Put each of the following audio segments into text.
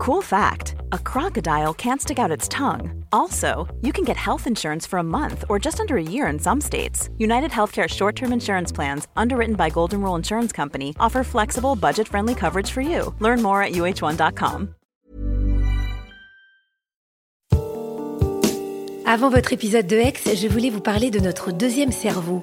Cool fact a crocodile can't stick out its tongue. Also, you can get health insurance for a month or just under a year in some states. United Healthcare short term insurance plans, underwritten by Golden Rule Insurance Company, offer flexible, budget friendly coverage for you. Learn more at uh1.com. Avant votre épisode de Hex, je voulais vous parler de notre deuxième cerveau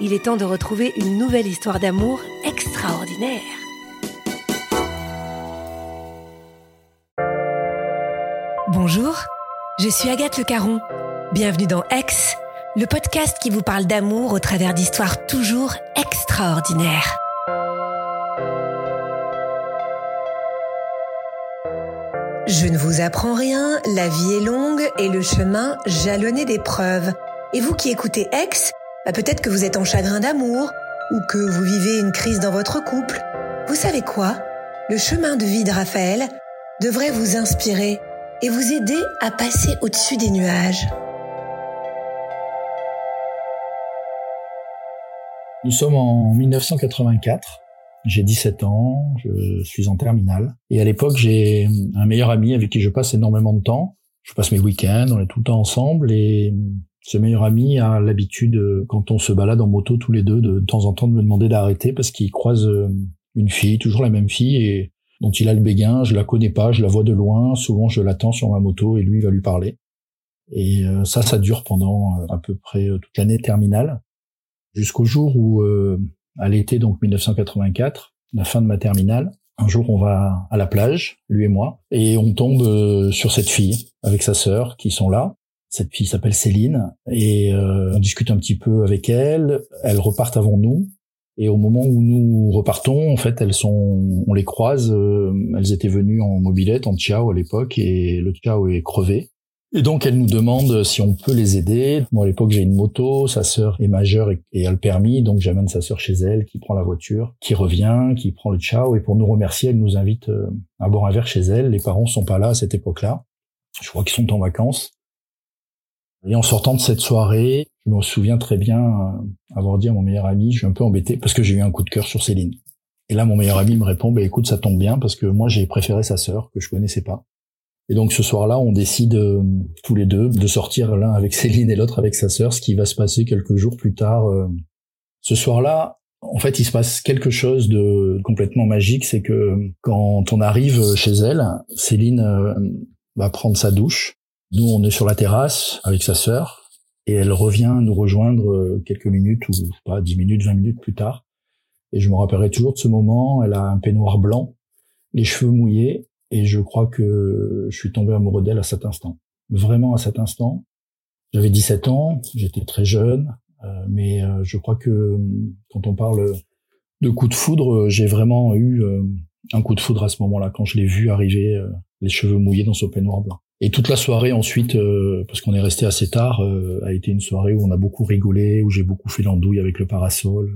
il est temps de retrouver une nouvelle histoire d'amour extraordinaire. Bonjour, je suis Agathe Le Caron. Bienvenue dans Ex, le podcast qui vous parle d'amour au travers d'histoires toujours extraordinaires. Je ne vous apprends rien, la vie est longue et le chemin jalonné d'épreuves. Et vous qui écoutez Ex, bah, peut-être que vous êtes en chagrin d'amour ou que vous vivez une crise dans votre couple. Vous savez quoi? Le chemin de vie de Raphaël devrait vous inspirer et vous aider à passer au-dessus des nuages. Nous sommes en 1984. J'ai 17 ans, je suis en terminale. Et à l'époque, j'ai un meilleur ami avec qui je passe énormément de temps. Je passe mes week-ends, on est tout le temps ensemble et ce meilleur ami a l'habitude, euh, quand on se balade en moto tous les deux, de, temps en temps de me demander d'arrêter parce qu'il croise euh, une fille, toujours la même fille, et dont il a le béguin, je la connais pas, je la vois de loin, souvent je l'attends sur ma moto et lui va lui parler. Et euh, ça, ça dure pendant à peu près toute l'année terminale, jusqu'au jour où, à l'été donc 1984, la fin de ma terminale, un jour on va à la plage, lui et moi, et on tombe sur cette fille avec sa sœur qui sont là, cette fille s'appelle Céline et euh, on discute un petit peu avec elle. Elles repartent avant nous et au moment où nous repartons, en fait, elles sont, on les croise. Euh, elles étaient venues en mobilette, en Chiao à l'époque et le Chiao est crevé. Et donc elle nous demande si on peut les aider. Moi à l'époque j'ai une moto, sa sœur est majeure et, a le permis, donc j'amène sa sœur chez elle, qui prend la voiture, qui revient, qui prend le Chiao et pour nous remercier, elle nous invite euh, à boire un verre chez elle. Les parents sont pas là à cette époque-là. Je crois qu'ils sont en vacances. Et en sortant de cette soirée, je me souviens très bien euh, avoir dit à mon meilleur ami, je suis un peu embêté parce que j'ai eu un coup de cœur sur Céline. Et là, mon meilleur ami me répond, bah, écoute, ça tombe bien parce que moi, j'ai préféré sa sœur que je connaissais pas. Et donc, ce soir-là, on décide euh, tous les deux de sortir l'un avec Céline et l'autre avec sa sœur, ce qui va se passer quelques jours plus tard. Euh. Ce soir-là, en fait, il se passe quelque chose de complètement magique, c'est que quand on arrive chez elle, Céline va prendre sa douche nous, on est sur la terrasse avec sa sœur et elle revient nous rejoindre euh, quelques minutes ou pas dix minutes, vingt minutes plus tard. Et je me rappellerai toujours de ce moment. Elle a un peignoir blanc, les cheveux mouillés et je crois que je suis tombé amoureux d'elle à cet instant. Vraiment à cet instant. J'avais 17 ans, j'étais très jeune, euh, mais euh, je crois que quand on parle de coup de foudre, j'ai vraiment eu un coup de foudre à ce moment-là quand je l'ai vu arriver, les cheveux mouillés dans son peignoir blanc. Et toute la soirée ensuite, euh, parce qu'on est resté assez tard, euh, a été une soirée où on a beaucoup rigolé, où j'ai beaucoup fait l'andouille avec le parasol,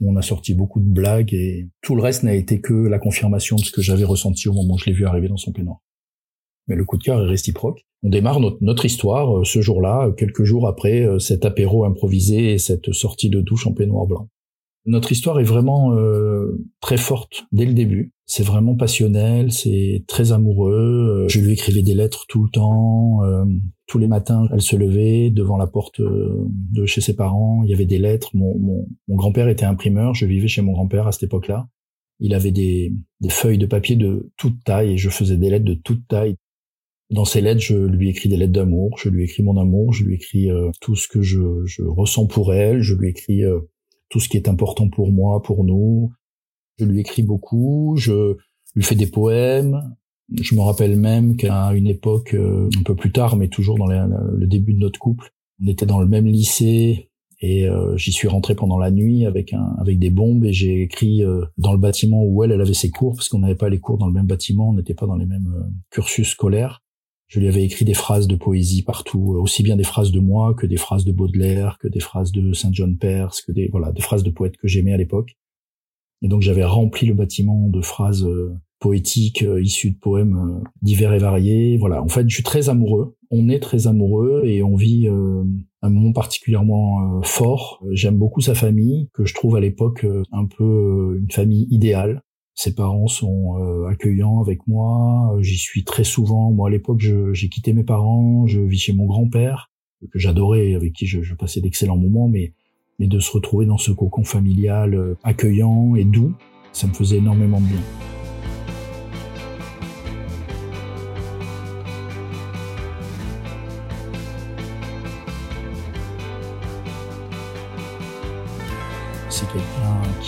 où on a sorti beaucoup de blagues et tout le reste n'a été que la confirmation de ce que j'avais ressenti au moment où je l'ai vu arriver dans son peignoir. Mais le coup de cœur est réciproque. On démarre notre, histoire euh, ce jour-là, quelques jours après cet apéro improvisé et cette sortie de douche en peignoir blanc. Notre histoire est vraiment euh, très forte dès le début. C'est vraiment passionnel, c'est très amoureux. Euh, je lui écrivais des lettres tout le temps. Euh, tous les matins, elle se levait devant la porte de chez ses parents. Il y avait des lettres. Mon, grand-père était imprimeur. Je vivais chez mon grand-père à cette époque-là. Il avait des, feuilles de papier de toute taille et je faisais des lettres de toute taille. Dans ces lettres, je lui écris des lettres d'amour, je lui écris mon amour, je lui écris euh, tout ce que je, ressens pour elle, je lui écris euh, tout ce qui est important pour moi, pour nous. Je lui écris beaucoup, je lui fais des poèmes. Je me rappelle même qu'à une époque, euh, un peu plus tard, mais toujours dans le début de notre couple, on était dans le même lycée, et euh, j'y suis rentré pendant la nuit avec un avec des bombes et j'ai écrit euh, dans le bâtiment où elle elle avait ses cours parce qu'on n'avait pas les cours dans le même bâtiment, on n'était pas dans les mêmes cursus scolaires. Je lui avais écrit des phrases de poésie partout, aussi bien des phrases de moi que des phrases de Baudelaire, que des phrases de Saint John Perse, que des voilà des phrases de poètes que j'aimais à l'époque. Et donc j'avais rempli le bâtiment de phrases poétiques issues de poèmes divers et variés. Voilà, en fait, je suis très amoureux. On est très amoureux et on vit un moment particulièrement euh, fort. J'aime beaucoup sa famille, que je trouve à l'époque euh, un peu euh, une famille idéale. Ses parents sont accueillants avec moi. J'y suis très souvent. Moi, à l'époque, j'ai quitté mes parents. Je vis chez mon grand-père, que j'adorais, avec qui je, passais d'excellents moments. Mais, mais de se retrouver dans ce cocon familial accueillant et doux, ça me faisait énormément de bien.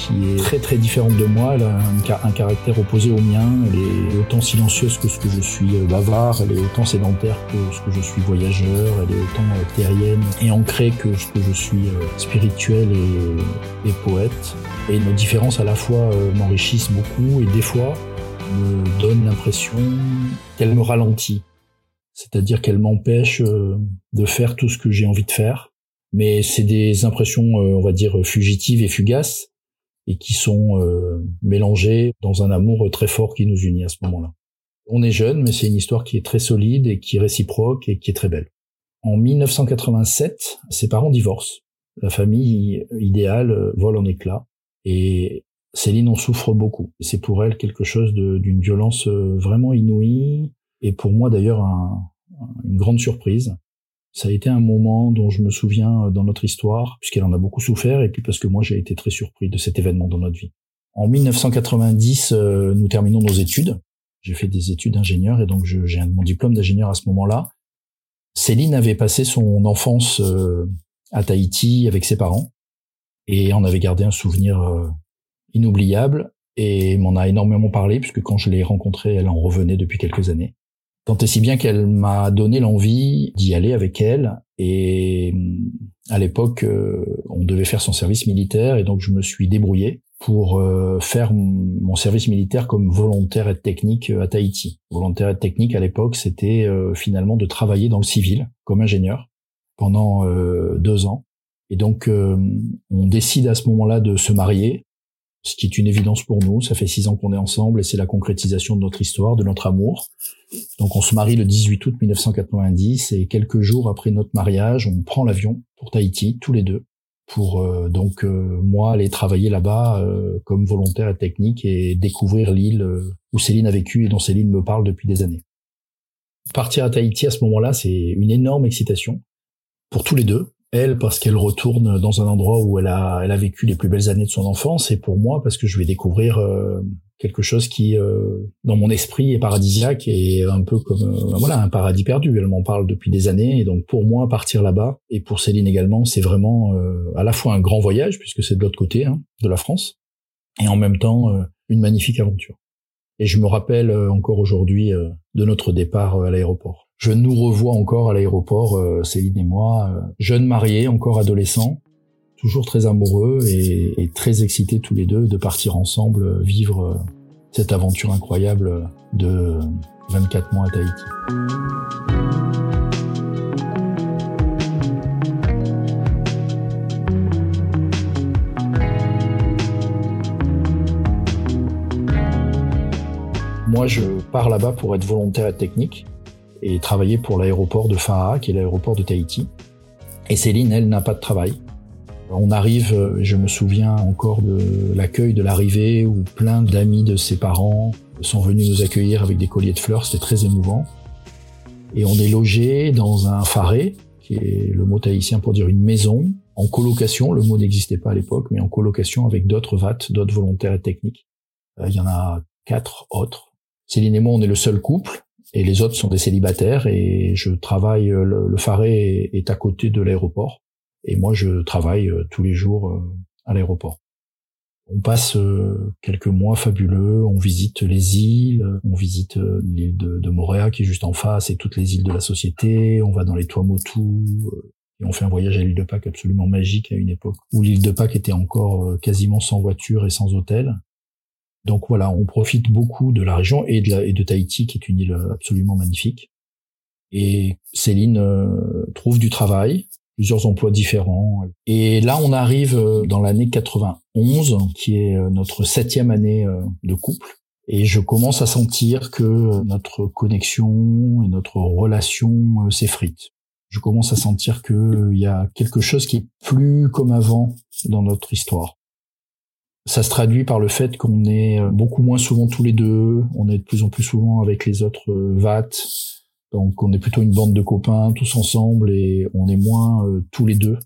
Qui est très très différente de moi. Elle a un, caractère opposé au mien. Elle est autant silencieuse que ce que je suis euh, bavard. Elle est autant sédentaire que ce que je suis voyageur. Elle est autant euh, terrienne et ancrée que ce que je suis euh, spirituel et, et poète. Et nos différences à la fois m'enrichissent beaucoup et des fois me donnent l'impression qu'elle me ralentit. C'est-à-dire qu'elle m'empêche de faire tout ce que j'ai envie de faire mais c'est des impressions, on va dire, fugitives et fugaces, et qui sont euh, mélangées dans un amour très fort qui nous unit à ce moment-là. On est jeune, mais c'est une histoire qui est très solide et qui est réciproque et qui est très belle. En 1987, ses parents divorcent. La famille idéale euh, vole en éclats et Céline en souffre beaucoup. C'est pour elle quelque chose d'une violence vraiment inouïe et pour moi d'ailleurs une grande surprise. Ça a été un moment dont je me souviens euh, dans notre histoire, puisqu'elle en a beaucoup souffert, et puis parce que moi j'ai été très surpris de cet événement dans notre vie. En 1990, euh, nous terminons nos études. J'ai fait des études d'ingénieur, et donc j'ai mon diplôme d'ingénieur à ce moment-là. Céline avait passé son enfance euh, à Tahiti avec ses parents, et en avait gardé un souvenir inoubliable, et m'en a énormément parlé, puisque quand je l'ai rencontrée, elle en revenait depuis quelques années. Tant et si bien qu'elle m'a donné l'envie d'y aller avec elle. Et à l'époque, euh, on devait faire son service militaire et donc je me suis débrouillé pour euh, faire mon service militaire comme volontaire et technique à Tahiti. Volontaire et technique à l'époque, c'était euh, finalement de travailler dans le civil comme ingénieur pendant deux ans. Et donc, on décide à ce moment-là de se marier ce qui est une évidence pour nous. Ça fait six ans qu'on est ensemble et c'est la concrétisation de notre histoire, de notre amour. Donc on se marie le 18 août 1990 et quelques jours après notre mariage, on prend l'avion pour Tahiti, tous les deux, pour euh, donc euh, moi aller travailler là-bas euh, comme volontaire et technique et découvrir l'île où Céline a vécu et dont Céline me parle depuis des années. Partir à Tahiti à ce moment-là, c'est une énorme excitation pour tous les deux elle parce qu'elle retourne dans un endroit où elle a elle a vécu les plus belles années de son enfance et pour moi parce que je vais découvrir euh, quelque chose qui euh, dans mon esprit est paradisiaque et un peu comme euh, voilà un paradis perdu. Elle m'en parle depuis des années et donc pour moi partir là-bas et pour Céline également c'est vraiment à la fois un grand voyage puisque c'est de l'autre côté hein, de la France et en même temps une magnifique aventure. Et je me rappelle encore aujourd'hui de notre départ à l'aéroport je nous revois encore à l'aéroport, euh, Céline et moi, euh, jeunes mariés, encore adolescents, toujours très amoureux et, très excités tous les deux de partir ensemble euh, vivre cette aventure incroyable de 24 mois à Tahiti. Moi, je pars là-bas pour être volontaire et technique et travailler pour l'aéroport de Fa'a, qui est l'aéroport de Tahiti. Et Céline, elle, n'a pas de travail. On arrive, euh, je me souviens encore de l'accueil de l'arrivée où plein d'amis de ses parents sont venus nous accueillir avec des colliers de fleurs, c'était très émouvant. Et on est logé dans un faré, qui est le mot tahitien pour dire une maison, en colocation, le mot n'existait pas à l'époque, mais en colocation avec d'autres VAT, d'autres volontaires et techniques. Euh, il y en a quatre autres. Céline et moi, on est le seul couple, et les autres sont des célibataires et je travaille le, le Faré est à côté de l'aéroport et moi je travaille tous les jours à l'aéroport. On passe quelques mois fabuleux, on visite les îles, on visite l'île de, de Moréa qui est juste en face et toutes les îles de la société, on va dans les Tuamotu, et on fait un voyage à l'île de Pâques absolument magique à une époque où l'île de Pâques était encore quasiment sans voiture et sans hôtel. Donc voilà, on profite beaucoup de la région et de, la, Tahiti, qui est une île absolument magnifique. Et Céline euh, trouve du travail, plusieurs emplois différents. Et là, on arrive euh, dans l'année 91, qui est euh, notre septième année de couple. Et je commence à sentir que notre connexion et notre relation s'effrite. Je commence à sentir qu'il y a quelque chose qui est plus comme avant dans notre histoire. Ça se traduit par le fait qu'on est euh, beaucoup moins souvent tous les deux, on est de plus en plus souvent avec les autres euh, VAT, donc on est plutôt une bande de copains tous ensemble et on est moins euh, tous les deux.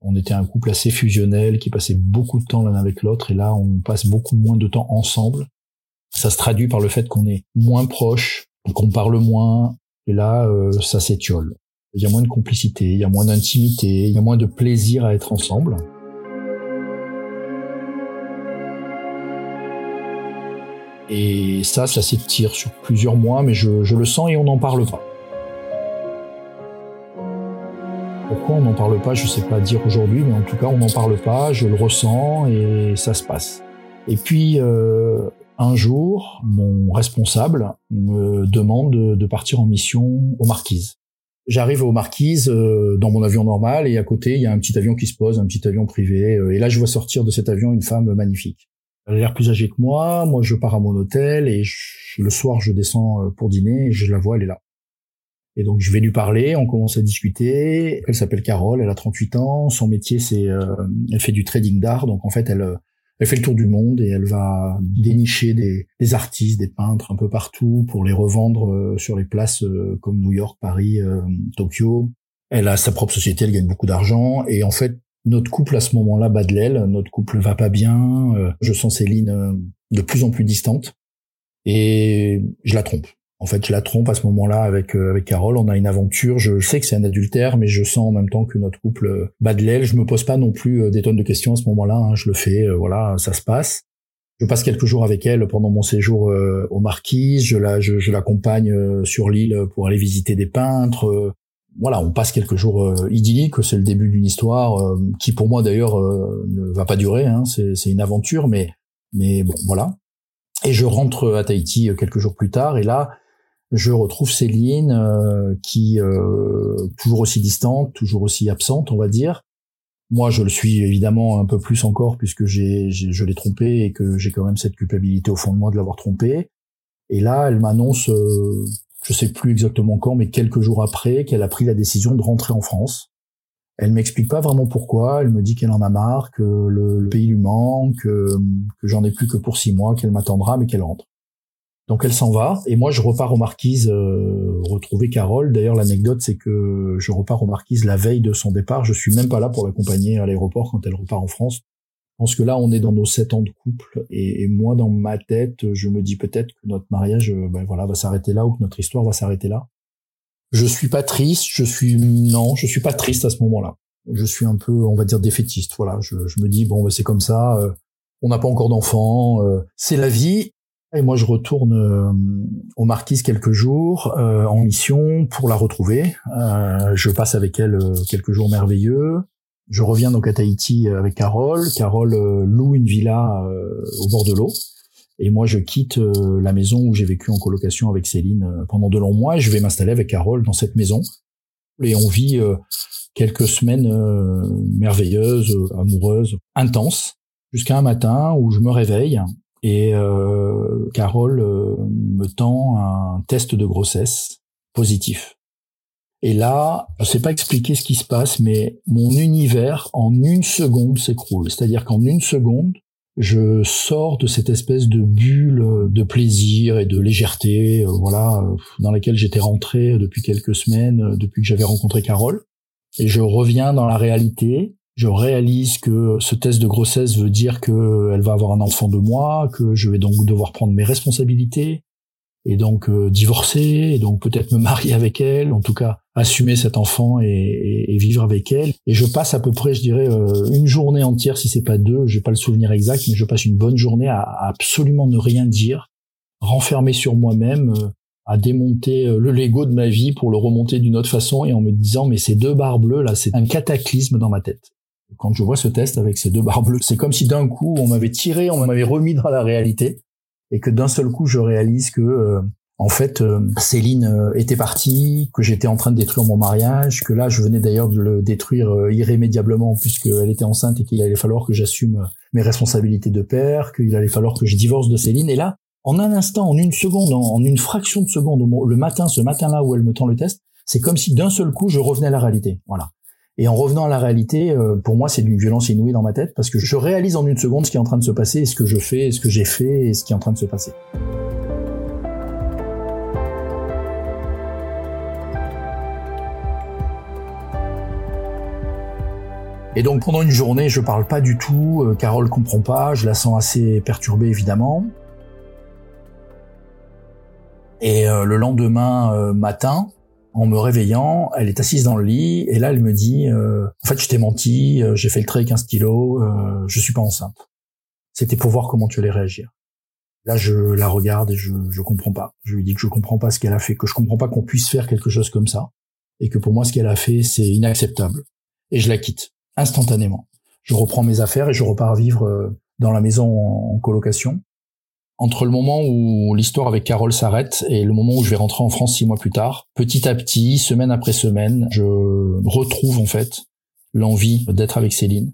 On était un couple assez fusionnel qui passait beaucoup de temps l'un avec l'autre et là on passe beaucoup moins de temps ensemble. Ça se traduit par le fait qu'on est moins proche, qu'on parle moins et là ça s'étiole. Il y a moins de complicité, il y a moins d'intimité, il y a moins de plaisir à être ensemble. Et ça, ça s'étire sur plusieurs mois, mais je, je le sens et on n'en parle pas. Pourquoi on n'en parle pas, je sais pas dire aujourd'hui, mais en tout cas, on n'en parle pas, je le ressens et ça se passe. Et puis, euh, un jour, mon responsable me demande de partir en mission aux Marquises. J'arrive aux Marquises euh, dans mon avion normal et à côté, il y a un petit avion qui se pose, un petit avion privé. Euh, et là, je vois sortir de cet avion une femme magnifique. Elle a l'air plus âgée que moi. Moi, je pars à mon hôtel et le soir, je descends euh, pour dîner et je la vois, elle est là. Et donc, je vais lui parler, on commence à discuter. Elle s'appelle Carole, elle a 38 ans. Son métier, c'est, euh, elle fait du trading d'art. Donc, en fait, elle, euh, elle fait le tour du monde et elle va dénicher des, des artistes, des peintres un peu partout pour les revendre sur les places comme New York, Paris, Tokyo. Elle a sa propre société, elle gagne beaucoup d'argent. Et en fait, notre couple à ce moment-là bat de l'aile, notre couple va pas bien, euh, je sens Céline euh, de plus en plus distante et je la trompe. En fait, je la trompe à ce moment-là avec euh, avec Carole. On a une aventure. Je sais que c'est un adultère, mais je sens en même temps que notre couple bat de l'aile. Je me pose pas non plus des tonnes de questions à ce moment-là. Hein. Je le fais. voilà, ça se passe. Je passe quelques jours avec elle pendant mon séjour aux Marquises. Je la, je, je l'accompagne sur l'île pour aller visiter des peintres voilà, on passe quelques jours euh, idylliques. C'est le début d'une histoire euh, qui, pour moi d'ailleurs, euh, ne va pas durer. Hein, c'est une aventure, mais mais bon, voilà. Et je rentre à Tahiti quelques jours plus tard, et là, je retrouve Céline qui toujours aussi distante, toujours aussi absente, on va dire. Moi, je le suis évidemment un peu plus encore puisque j'ai, je l'ai trompé et que j'ai quand même cette culpabilité au fond de moi de l'avoir trompé. Et là, elle m'annonce je sais plus exactement quand, mais quelques jours après, qu'elle a pris la décision de rentrer en France. Elle m'explique pas vraiment pourquoi. Elle me dit qu'elle en a marre, que le, pays lui manque, que, j'en ai plus que pour six mois, qu'elle m'attendra, mais qu'elle rentre. Donc elle s'en va et moi je repars aux Marquises euh, retrouver Carole. D'ailleurs l'anecdote c'est que je repars aux Marquises la veille de son départ. Je suis même pas là pour l'accompagner à l'aéroport quand elle repart en France. Je pense que là, on est dans nos sept ans de couple, et, moi, dans ma tête, je me dis peut-être que notre mariage, euh, ben voilà, va s'arrêter là, ou que notre histoire va s'arrêter là. Je suis pas triste, je suis non, je suis pas triste à ce moment-là. Je suis un peu, on va dire, défaitiste. Voilà, je, me dis bon, ben, c'est comme ça. Euh, on n'a pas encore d'enfants, euh, c'est la vie. Et moi, je retourne aux Marquises quelques jours en mission pour la retrouver. je passe avec elle quelques jours merveilleux. Je reviens donc à Tahiti euh, avec Carole. Carole euh, loue une villa euh, au bord de l'eau. Et moi, je quitte la maison où j'ai vécu en colocation avec Céline pendant de longs mois. Je vais m'installer avec Carole dans cette maison. Et on vit quelques semaines merveilleuses, amoureuses, intenses, jusqu'à un matin où je me réveille et Carole me tend un test de grossesse positif. Et là, je sais pas expliquer ce qui se passe, mais mon univers en une seconde s'écroule. C'est-à-dire qu'en une seconde, je sors de cette espèce de bulle de plaisir et de légèreté, euh, voilà, dans laquelle j'étais rentré depuis quelques semaines, euh, depuis que j'avais rencontré Carole. Et je reviens dans la réalité. Je réalise que ce test de grossesse veut dire qu'elle va avoir un enfant de moi, que je vais donc devoir prendre mes responsabilités, et donc euh, divorcer, et donc peut-être me marier avec elle, en tout cas assumer cet enfant et, et, vivre avec elle. Et je passe à peu près, je dirais, euh, une journée entière, si c'est pas deux, j'ai pas le souvenir exact, mais je passe une bonne journée à, absolument ne rien dire, renfermé sur moi-même, euh, à démonter le Lego de ma vie pour le remonter d'une autre façon et en me disant mais ces deux barres bleues là, c'est un cataclysme dans ma tête. Quand je vois ce test avec ces deux barres bleues, c'est comme si d'un coup on m'avait tiré, on m'avait remis dans la réalité et que d'un seul coup je réalise que euh, en fait euh, Céline euh, était partie, que j'étais en train de détruire mon mariage, que là je venais d'ailleurs de le détruire irrémédiablement puisqu'elle était enceinte et qu'il allait falloir que j'assume mes responsabilités de père, qu'il allait falloir que je divorce de Céline et là en un instant, en une seconde, en, une fraction de seconde, le matin, ce matin-là où elle me tend le test, c'est comme si d'un seul coup je revenais à la réalité. Voilà. Et en revenant à la réalité, euh, pour moi, c'est d'une violence inouïe dans ma tête parce que je réalise en une seconde ce qui est en train de se passer, ce que je fais, ce que j'ai fait, et ce qui est en train de se passer. Et donc pendant une journée, je parle pas du tout. Euh, Carole comprend pas. Je la sens assez perturbée évidemment. Et euh, le lendemain matin, en me réveillant, elle est assise dans le lit et là elle me dit euh, en fait je t'ai menti, euh, j'ai fait le trait avec un stylo, euh, je suis pas enceinte. C'était pour voir comment tu allais réagir. Là je la regarde et je je comprends pas. Je lui dis que je comprends pas ce qu'elle a fait, que je comprends pas qu'on puisse faire quelque chose comme ça et que pour moi ce qu'elle a fait c'est inacceptable. Et je la quitte instantanément. Je reprends mes affaires et je repars vivre euh, dans la maison en colocation entre le moment où l'histoire avec Carole s'arrête et le moment où je vais rentrer en France six mois plus tard, petit à petit, semaine après semaine, je retrouve en fait l'envie d'être avec Céline.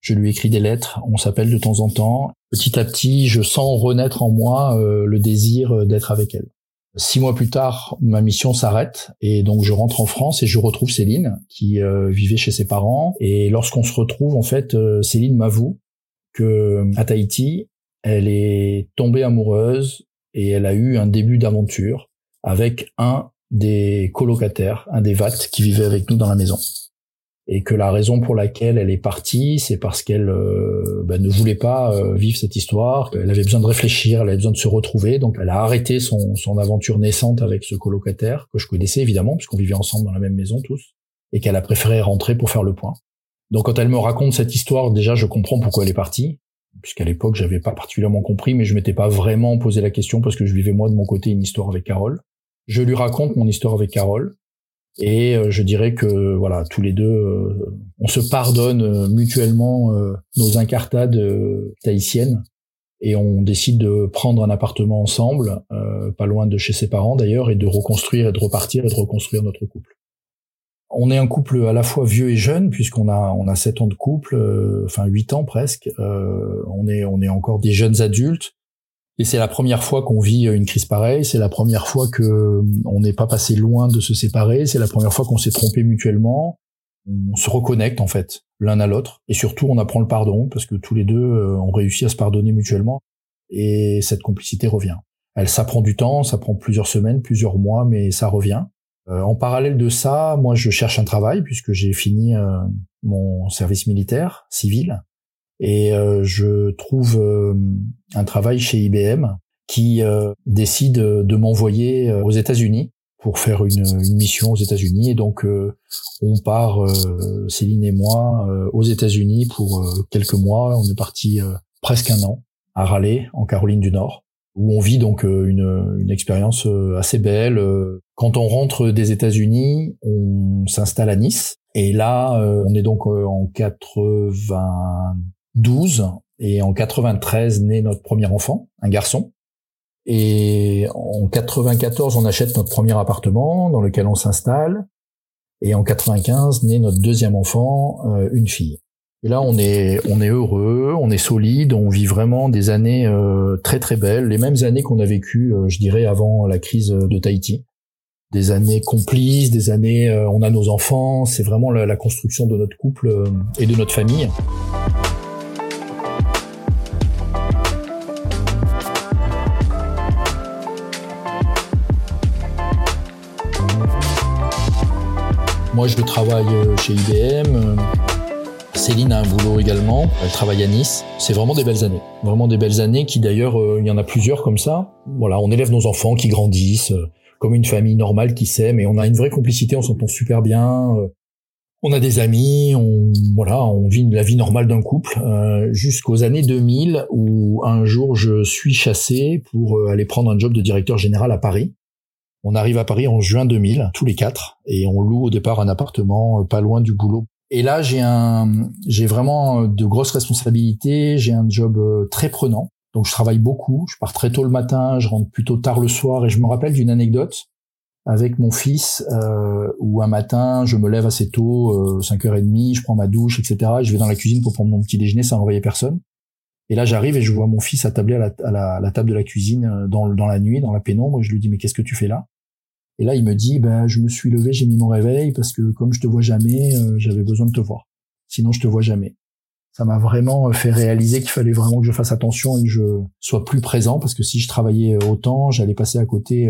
Je lui écris des lettres, on s'appelle de temps en temps. Petit à petit, je sens renaître en moi euh, le désir d'être avec elle. Six mois plus tard, ma mission s'arrête et donc je rentre en France et je retrouve Céline qui euh, vivait chez ses parents. Et lorsqu'on se retrouve, en fait, euh, Céline m'avoue que à Tahiti, elle est tombée amoureuse et elle a eu un début d'aventure avec un des colocataires, un des VAT qui vivait avec nous dans la maison. Et que la raison pour laquelle elle est partie, c'est parce qu'elle ben, ne voulait pas euh, vivre cette histoire, elle avait besoin de réfléchir, elle avait besoin de se retrouver, donc elle a arrêté son, son aventure naissante avec ce colocataire, que je connaissais évidemment, puisqu'on vivait ensemble dans la même maison tous, et qu'elle a préféré rentrer pour faire le point. Donc quand elle me raconte cette histoire, déjà je comprends pourquoi elle est partie, puisqu'à l'époque j'avais pas particulièrement compris, mais je m'étais pas vraiment posé la question parce que je vivais moi de mon côté une histoire avec Carole. Je lui raconte mon histoire avec Carole et euh, je dirais que voilà tous les deux euh, on se pardonne euh, mutuellement nos incartades tahitiennes et on décide de prendre un appartement ensemble, pas loin de chez ses parents d'ailleurs, et de reconstruire et de repartir et de reconstruire notre couple on est un couple à la fois vieux et jeune puisqu'on a on a sept ans de couple, euh, enfin huit ans presque. Euh, on est on est encore des jeunes adultes et c'est la première fois qu'on vit une crise pareille. C'est la première fois que euh, on n'est pas passé loin de se séparer. C'est la première fois qu'on s'est trompé mutuellement. On se reconnecte en fait l'un à l'autre et surtout on apprend le pardon parce que tous les deux ont réussi à se pardonner mutuellement et cette complicité revient. Elle ça prend du temps, ça prend plusieurs semaines, plusieurs mois, mais ça revient. Euh, en parallèle de ça, moi, je cherche un travail puisque j'ai fini euh, mon service militaire civil. Et euh, je trouve un travail chez IBM qui décide de m'envoyer aux États-Unis pour faire une, une, mission aux États-Unis. Et donc on part Céline et moi aux États-Unis pour quelques mois. On est parti presque un an à Raleigh en Caroline du Nord où on vit donc euh, une, une expérience euh, assez belle. Euh. Quand on rentre des États-Unis, on s'installe à Nice. Et là, on est donc en 92 et en 93 naît notre premier enfant, un garçon. Et en 94, on achète notre premier appartement dans lequel on s'installe. Et en 95 naît notre deuxième enfant, une fille. Et là, on est, on est heureux, on est solide, on vit vraiment des années euh, très très belles, les mêmes années qu'on a vécues, euh, je dirais, avant la crise de Tahiti. Des années complices, des années, euh, on a nos enfants, c'est vraiment la, la, construction de notre couple et de notre famille. Moi, je travaille chez IBM Céline a un boulot également, elle travaille à Nice. C'est vraiment des belles années. Vraiment des belles années qui d'ailleurs, euh, il y en a plusieurs comme ça. Voilà, on élève nos enfants qui grandissent, euh, comme une famille normale qui s'aime et on a une vraie complicité, on s'entend super bien. Euh, on a des amis, on voilà, on vit la vie normale d'un couple jusqu'aux années 2000 où un jour je suis chassé pour aller prendre un job de directeur général à Paris. On arrive à Paris en juin 2000, tous les quatre, et on loue au départ un appartement pas loin du boulot et là, j'ai un, j'ai vraiment euh, de grosses responsabilités. J'ai un job euh, très prenant. Donc, je travaille beaucoup. Je pars très tôt le matin, je rentre plutôt tard le soir. Et je me rappelle d'une anecdote avec mon fils euh, où un matin, je me lève assez tôt, euh, 5h30, je prends ma douche, etc. Et je vais dans la cuisine pour prendre mon petit déjeuner sans réveiller personne. Et là, j'arrive et je vois mon fils attablé à la table de la cuisine euh, dans, dans la nuit, dans la pénombre. Et je lui dis, mais qu'est-ce que tu fais là? Et là, il me dit, ben, je me suis levé, j'ai mis mon réveil parce que comme je te vois jamais, euh, j'avais besoin de te voir. Sinon, je te vois jamais. Ça m'a vraiment euh, fait réaliser qu'il fallait vraiment que je fasse attention et que je sois plus présent parce que si je travaillais euh, autant, j'allais passer à côté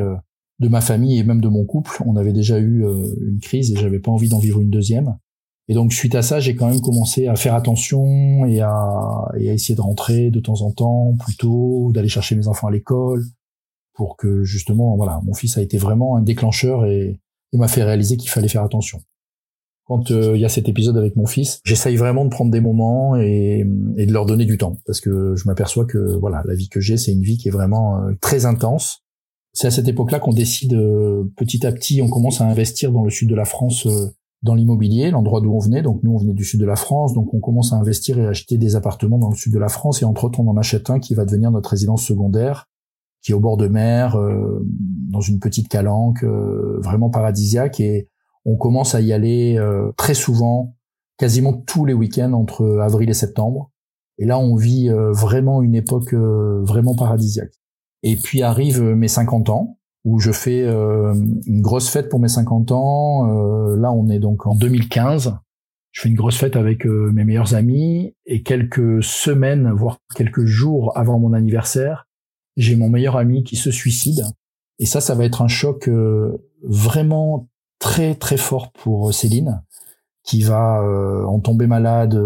de ma famille et même de mon couple. On avait déjà eu une crise et j'avais pas envie d'en vivre une deuxième. Et donc, suite à ça, j'ai quand même commencé à faire attention et à, et à essayer de rentrer de temps en temps plus tôt, d'aller chercher mes enfants à l'école, pour que justement, voilà, mon fils a été vraiment un déclencheur et, il m'a fait réaliser qu'il fallait faire attention. Quand euh, il y a cet épisode avec mon fils, j'essaye vraiment de prendre des moments et, et, de leur donner du temps parce que je m'aperçois que voilà, la vie que j'ai, c'est une vie qui est vraiment euh, très intense. C'est à cette époque-là qu'on décide euh, petit à petit, on commence à investir dans le sud de la France dans l'immobilier, l'endroit d'où on venait. Donc nous, on venait du sud de la France, donc on commence à investir et acheter des appartements dans le sud de la France. Et entre autres, on en achète un qui va devenir notre résidence secondaire qui est au bord de mer, euh, dans une petite calanque, euh, vraiment paradisiaque. Et on commence à y aller euh, très souvent, quasiment tous les week-ends entre avril et septembre. Et là, on vit vraiment une époque vraiment paradisiaque. Et puis arrivent mes 50 ans, où je fais une grosse fête pour mes 50 ans. là, on est donc en 2015. Je fais une grosse fête avec mes meilleurs amis et quelques semaines, voire quelques jours avant mon anniversaire, j'ai mon meilleur ami qui se suicide. Et ça, ça va être un choc euh, vraiment très très fort pour euh, Céline, qui va euh, en tomber malade,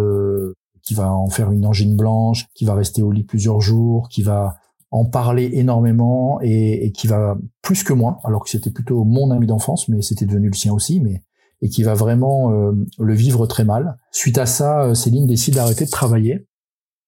qui va en faire une angine blanche, qui va rester au lit plusieurs jours, qui va en parler énormément et, et qui va plus que moi, alors que c'était plutôt mon ami d'enfance, mais c'était devenu le sien aussi, mais et qui va vraiment le vivre très mal. Suite à ça, Céline décide d'arrêter de travailler.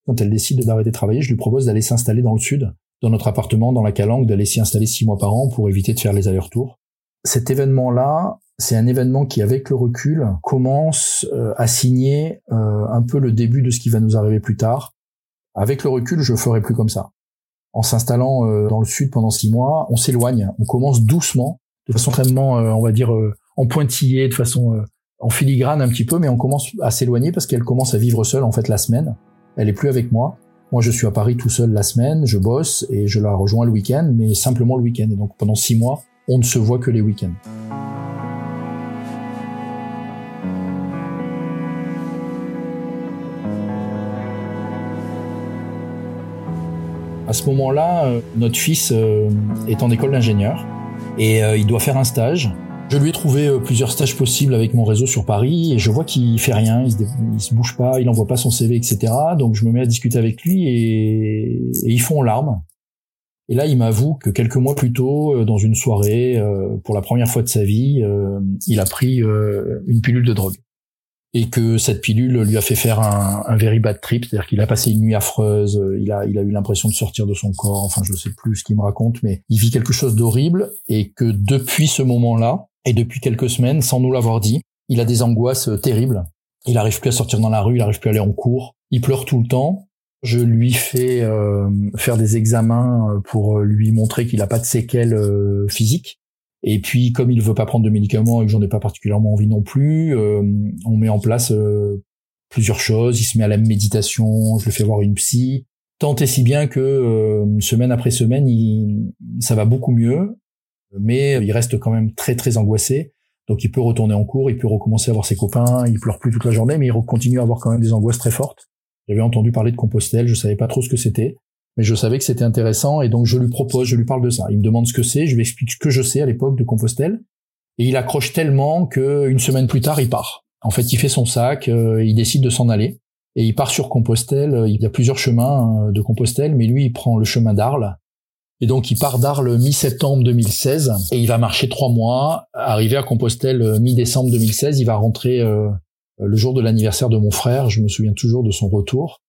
Quand elle décide d'arrêter de travailler, je lui propose d'aller s'installer dans le sud dans notre appartement dans la Calanque, d'aller s'y installer six mois par an pour éviter de faire les allers-retours. Cet événement-là, c'est un événement qui, avec le recul, commence euh, à signer euh, un peu le début de ce qui va nous arriver plus tard. Avec le recul, je ferai plus comme ça. En s'installant euh, dans le sud pendant six mois, on s'éloigne, on commence doucement, de façon extrêmement, on va dire, en pointillé, de façon en filigrane un petit peu, mais on commence à s'éloigner parce qu'elle commence à vivre seule en fait la semaine. Elle est plus avec moi. Moi, je suis à Paris tout seul la semaine, je bosse et je la rejoins le week-end, mais simplement le week-end. Et donc pendant six mois, on ne se voit que les week-ends. À ce moment-là, euh, notre fils euh, est en école d'ingénieur et euh, il doit faire un stage. Je lui ai trouvé euh, plusieurs stages possibles avec mon réseau sur Paris et je vois qu'il fait rien, il se, se bouge pas, il envoie pas son CV, etc. Donc je me mets à discuter avec lui et, ils font larmes. Et là, il m'avoue que quelques mois plus tôt, euh, dans une soirée, euh, pour la première fois de sa vie, il a pris une pilule de drogue. Et que cette pilule lui a fait faire un, very bad trip, c'est-à-dire qu'il a passé une nuit affreuse, il a, eu l'impression de sortir de son corps, enfin je sais plus ce qu'il me raconte, mais il vit quelque chose d'horrible et que depuis ce moment-là, et depuis quelques semaines, sans nous l'avoir dit, il a des angoisses euh, terribles. Il arrive plus à sortir dans la rue, il arrive plus à aller en cours. Il pleure tout le temps. Je lui fais euh, faire des examens euh, pour lui montrer qu'il n'a pas de séquelles physiques. Et puis, comme il veut pas prendre de médicaments et que j'en ai pas particulièrement envie non plus, on met en place plusieurs choses. Il se met à la méditation, je le fais voir une psy. Tant et si bien que semaine après semaine, il, ça va beaucoup mieux mais il reste quand même très très angoissé. Donc il peut retourner en cours, il peut recommencer à voir ses copains, il pleure plus toute la journée, mais il continue à avoir quand même des angoisses très fortes. J'avais entendu parler de Compostelle, je savais pas trop ce que c'était, mais je savais que c'était intéressant et donc je lui propose, je lui parle de ça. Il me demande ce que c'est, je lui explique ce que je sais à l'époque de Compostelle et il accroche tellement que une semaine plus tard il part. En fait, il fait son sac, il décide de s'en aller et il part sur Compostelle. Il y a plusieurs chemins de Compostelle, mais lui, il prend le chemin d'Arles. Et donc, il part d'Arles mi-septembre 2016 et il va marcher trois mois. Arrivé à Compostelle mi-décembre 2016, il va rentrer le jour de l'anniversaire de mon frère. Je me souviens toujours de son retour.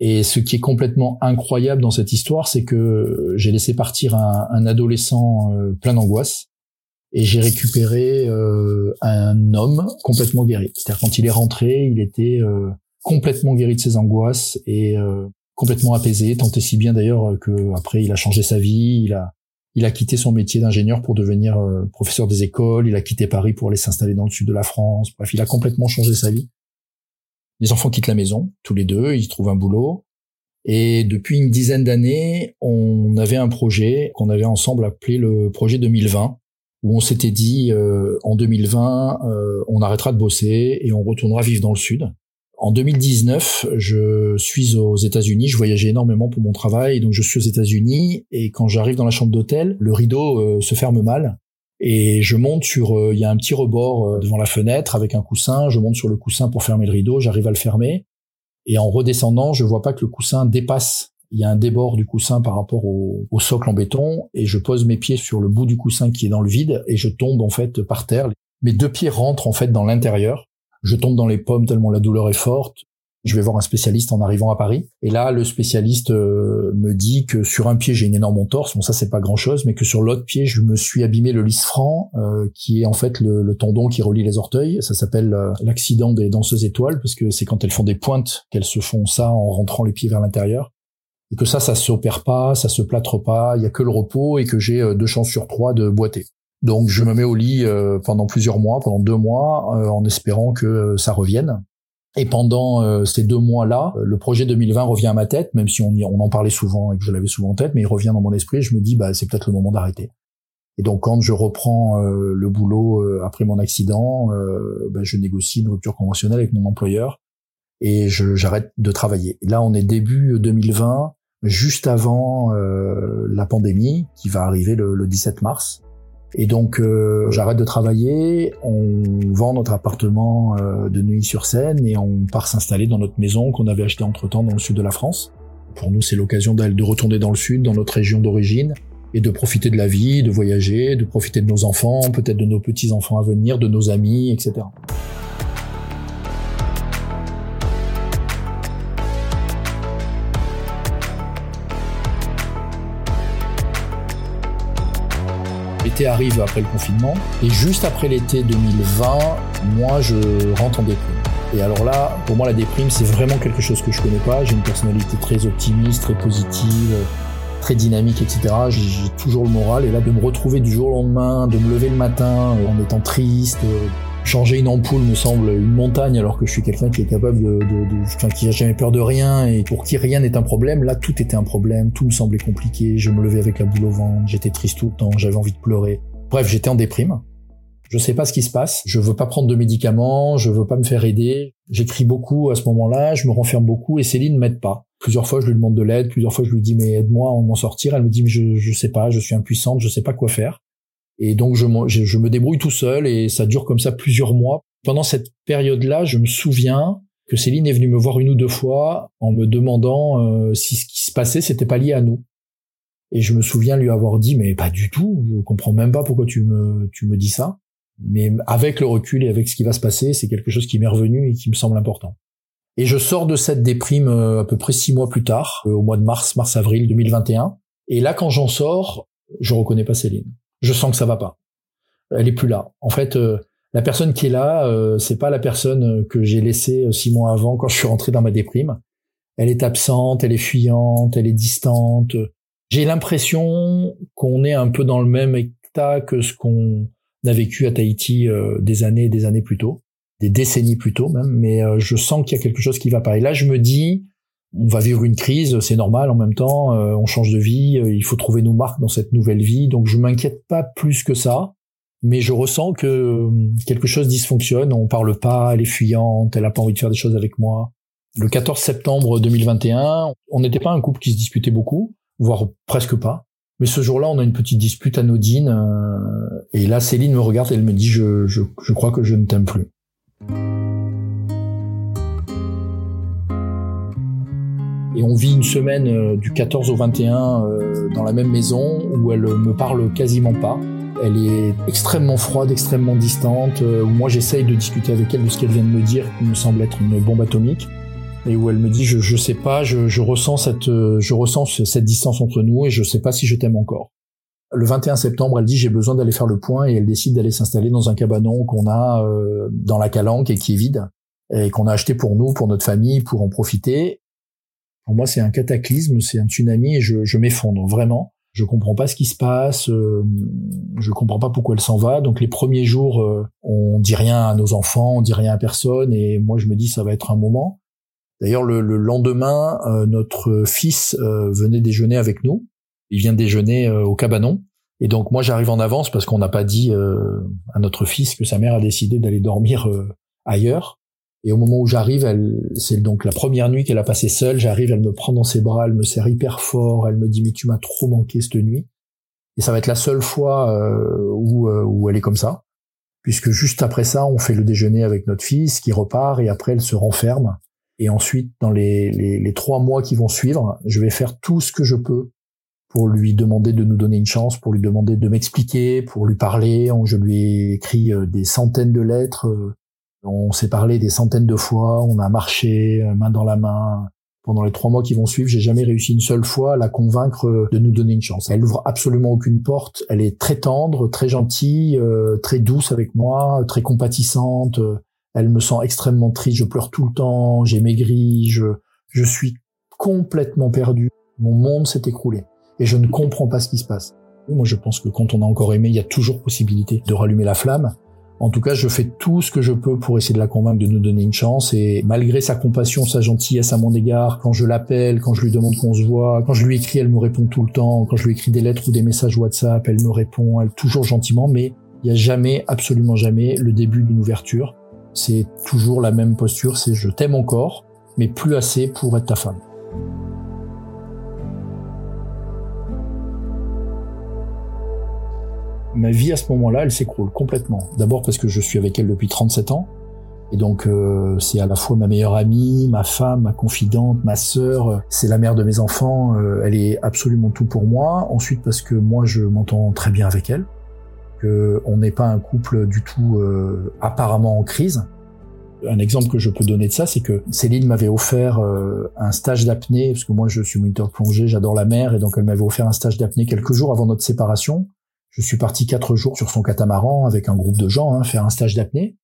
Et ce qui est complètement incroyable dans cette histoire, c'est que j'ai laissé partir un, un adolescent euh, plein d'angoisse et j'ai récupéré euh, un homme complètement guéri. C'est-à-dire quand il est rentré, il était euh, complètement guéri de ses angoisses et complètement apaisé, tant et si bien d'ailleurs que après il a changé sa vie, il a il a quitté son métier d'ingénieur pour devenir professeur des écoles, il a quitté Paris pour aller s'installer dans le sud de la France. Bref, il a complètement changé sa vie. Les enfants quittent la maison, tous les deux, ils trouvent un boulot. Et depuis une dizaine d'années, on avait un projet qu'on avait ensemble appelé le projet 2020, où on s'était dit euh, en 2020, euh, on arrêtera de bosser et on retournera vivre dans le sud. En 2019, je suis aux États-Unis, je voyageais énormément pour mon travail, donc je suis aux États-Unis et quand j'arrive dans la chambre d'hôtel, le rideau euh, se ferme mal et je monte sur, euh, il y a un petit rebord euh, devant la fenêtre avec un coussin. Je monte sur le coussin pour fermer le rideau. J'arrive à le fermer. Et en redescendant, je vois pas que le coussin dépasse. Il y a un débord du coussin par rapport au, au, socle en béton. Et je pose mes pieds sur le bout du coussin qui est dans le vide et je tombe en fait par terre. Mes deux pieds rentrent en fait dans l'intérieur. Je tombe dans les pommes tellement la douleur est forte je vais voir un spécialiste en arrivant à Paris. Et là, le spécialiste euh, me dit que sur un pied, j'ai une énorme entorse. Bon, ça, c'est pas grand-chose, mais que sur l'autre pied, je me suis abîmé le lisfranc, euh, qui est en fait le, tendon qui relie les orteils. Ça s'appelle euh, l'accident des danseuses étoiles, parce que c'est quand elles font des pointes qu'elles se font ça en rentrant les pieds vers l'intérieur. Et que ça, ça s'opère pas, ça se plâtre pas, il y a que le repos, et que j'ai deux chances sur trois de boiter. Donc je me mets au lit pendant plusieurs mois, pendant deux mois, en espérant que ça revienne. Et pendant euh, ces deux mois-là, euh, le projet 2020 revient à ma tête, même si on, on en parlait souvent et que je l'avais souvent en tête, mais il revient dans mon esprit. je me dis, bah, c'est peut-être le moment d'arrêter. Et donc, quand je reprends euh, le boulot après mon accident, bah, je négocie une rupture conventionnelle avec mon employeur et j'arrête de travailler. Et là, on est début 2020, juste avant la pandémie qui va arriver le, le 17 mars. Et donc euh, j'arrête de travailler, on vend notre appartement euh, de Neuilly-sur-Seine et on part s'installer dans notre maison qu'on avait achetée entre-temps dans le sud de la France. Pour nous, c'est l'occasion de retourner dans le sud, dans notre région d'origine, et de profiter de la vie, de voyager, de profiter de nos enfants, peut-être de nos petits-enfants à venir, de nos amis, etc. Arrive après le confinement et juste après l'été 2020, moi je rentre en déprime. Et alors là, pour moi la déprime c'est vraiment quelque chose que je connais pas. J'ai une personnalité très optimiste, très positive, très dynamique, etc. J'ai toujours le moral et là de me retrouver du jour au lendemain, de me lever le matin en étant triste, changer une ampoule me semble une montagne alors que je suis quelqu'un qui est capable de, de, qui a jamais peur de rien et pour qui rien n'est un problème. Là, tout était un problème, tout me semblait compliqué. Je me levais avec la boule au ventre, j'étais triste tout le temps, j'avais envie de pleurer. Bref, j'étais en déprime. Je sais pas ce qui se passe. Je veux pas prendre de médicaments, je veux pas me faire aider. J'écris beaucoup à ce moment-là, je me renferme beaucoup et Céline m'aide pas. Plusieurs fois, je lui demande de l'aide, plusieurs fois, je lui dis mais aide-moi à m'en sortir. Elle me dit mais je, je sais pas, je suis impuissante, je sais pas quoi faire. Et donc je, me débrouille tout seul et ça dure comme ça plusieurs mois. Pendant cette période-là, je me souviens que Céline est venue me voir une ou deux fois en me demandant euh, si ce qui se passait c'était pas lié à nous. Et je me souviens lui avoir dit mais pas du tout, je comprends même pas pourquoi tu me tu me dis ça. Mais avec le recul et avec ce qui va se passer, c'est quelque chose qui m'est revenu et qui me semble important. Et je sors de cette déprime euh, à peu près six mois plus tard, euh, au mois de mars, mars-avril 2021. Et là, quand j'en sors, je reconnais pas Céline je sens que ça va pas. Elle est plus là. En fait, euh, la personne qui est là, euh, c'est pas la personne que j'ai laissée euh, six mois avant quand je suis rentré dans ma déprime. Elle est absente, elle est fuyante, elle est distante. J'ai l'impression qu'on est un peu dans le même état que ce qu'on a vécu à Tahiti des années et des années plus tôt, des décennies plus tôt même. Mais je sens qu'il y a quelque chose qui va pas. Et là, je me dis, on va vivre une crise, c'est normal en même temps, euh, on change de vie, euh, il faut trouver nos marques dans cette nouvelle vie, donc je m'inquiète pas plus que ça, mais je ressens que euh, quelque chose dysfonctionne, on parle pas, elle est fuyante, elle a pas envie de faire des choses avec moi. Le 14 septembre 2021, on n'était pas un couple qui se disputait beaucoup, voire presque pas, mais ce jour-là, on a une petite dispute anodine, et là Céline me regarde et elle me dit je, je, je crois que je ne t'aime plus. Et on vit une semaine euh, du 14 au 21 euh, dans la même maison où elle me parle quasiment pas. Elle est extrêmement froide, extrêmement distante. Euh, moi, j'essaye de discuter avec elle de ce qu'elle vient de me dire, qui me semble être une bombe atomique, et où elle me dit je je sais pas, je, je ressens cette je ressens cette distance entre nous et je sais pas si je t'aime encore. Le 21 septembre, elle dit j'ai besoin d'aller faire le point et elle décide d'aller s'installer dans un cabanon qu'on a dans la Calanque et qui est vide et qu'on a acheté pour nous, pour notre famille, pour en profiter. Pour moi, c'est un cataclysme, c'est un tsunami et je, je m'effondre vraiment. Je comprends pas ce qui se passe, euh, je comprends pas pourquoi elle s'en va. Donc les premiers jours, euh, on dit rien à nos enfants, on dit rien à personne, et moi je me dis ça va être un moment. D'ailleurs le, lendemain, euh, notre fils euh, venait déjeuner avec nous. Il vient déjeuner au cabanon, et donc moi j'arrive en avance parce qu'on n'a pas dit à notre fils que sa mère a décidé d'aller dormir ailleurs. Et au moment où j'arrive, c'est donc la première nuit qu'elle a passée seule. J'arrive, elle me prend dans ses bras, elle me serre hyper fort, elle me dit mais tu m'as trop manqué cette nuit. Et ça va être la seule fois euh, où, euh, où elle est comme ça, puisque juste après ça, on fait le déjeuner avec notre fils qui repart et après elle se renferme. Et ensuite, dans les, les, les trois mois qui vont suivre, je vais faire tout ce que je peux pour lui demander de nous donner une chance, pour lui demander de m'expliquer, pour lui parler. Je lui ai écrit euh, des centaines de lettres on s'est parlé des centaines de fois, on a marché euh, main dans la main. Pendant les trois mois qui vont suivre, j'ai jamais réussi une seule fois à la convaincre euh, de nous donner une chance. Elle ouvre absolument aucune porte. Elle est très tendre, très gentille, euh, très douce avec moi, très compatissante. Elle me sent extrêmement triste. Je pleure tout le temps. J'ai maigri. Je, je suis complètement perdu. Mon monde s'est écroulé et je ne comprends pas ce qui se passe. Moi, je pense que quand on a encore aimé, il y a toujours possibilité de rallumer la flamme. En tout cas, je fais tout ce que je peux pour essayer de la convaincre de nous donner une chance. Et malgré sa compassion, sa gentillesse à mon égard, quand je l'appelle, quand je lui demande qu'on se voit, quand je lui écris, elle me répond tout le temps. Quand je lui écris des lettres ou des messages WhatsApp, elle me répond, elle toujours gentiment. Mais il n'y a jamais, absolument jamais, le début d'une ouverture. C'est toujours la même posture. C'est je t'aime encore, mais plus assez pour être ta femme. Ma vie à ce moment-là, elle s'écroule complètement. D'abord parce que je suis avec elle depuis 37 ans. Et donc euh, c'est à la fois ma meilleure amie, ma femme, ma confidente, ma sœur, c'est la mère de mes enfants, euh, elle est absolument tout pour moi. Ensuite parce que moi je m'entends très bien avec elle, que on n'est pas un couple du tout euh, apparemment en crise. Un exemple que je peux donner de ça, c'est que Céline m'avait offert un stage d'apnée, parce que moi je suis moniteur plongée, j'adore la mer, et donc elle m'avait offert un stage d'apnée quelques jours avant notre séparation. Je suis parti quatre jours sur son catamaran avec un groupe de gens hein, faire un stage d'apnée.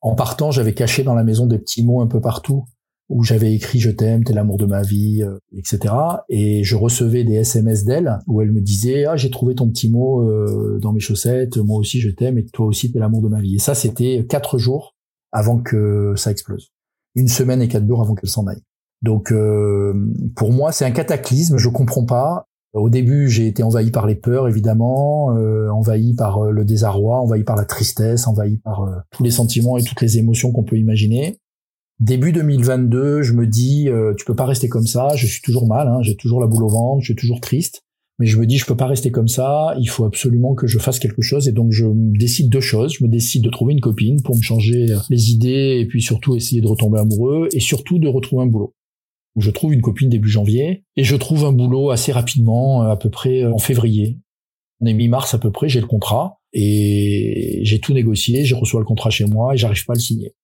En partant, j'avais caché dans la maison des petits mots un peu partout où j'avais écrit je t'aime, t'es l'amour de ma vie, euh, etc. Et je recevais des SMS d'elle où elle me disait ah j'ai trouvé ton petit mot euh, dans mes chaussettes, moi aussi je t'aime et toi aussi t'es l'amour de ma vie. Et ça c'était quatre jours avant que ça explose, une semaine et quatre jours avant qu'elle s'en aille. Donc euh, pour moi c'est un cataclysme, je comprends pas. Au début, j'ai été envahi par les peurs, évidemment, euh, envahi par euh, le désarroi, envahi par la tristesse, envahi par euh, tous les sentiments et toutes les émotions qu'on peut imaginer. Début 2022, je me dis, tu peux pas rester comme ça. Je suis toujours mal, hein, j'ai toujours la boule au ventre, je suis toujours triste. Mais je me dis, je peux pas rester comme ça. Il faut absolument que je fasse quelque chose. Et donc, je décide deux choses. Je me décide de trouver une copine pour me changer les idées et puis surtout essayer de retomber amoureux et surtout de retrouver un boulot où je trouve une copine début janvier et je trouve un boulot assez rapidement, à peu près euh, en février. On est mi-mars à peu près, j'ai le contrat et j'ai tout négocié, j'ai reçu le contrat chez moi et j'arrive pas à le signer.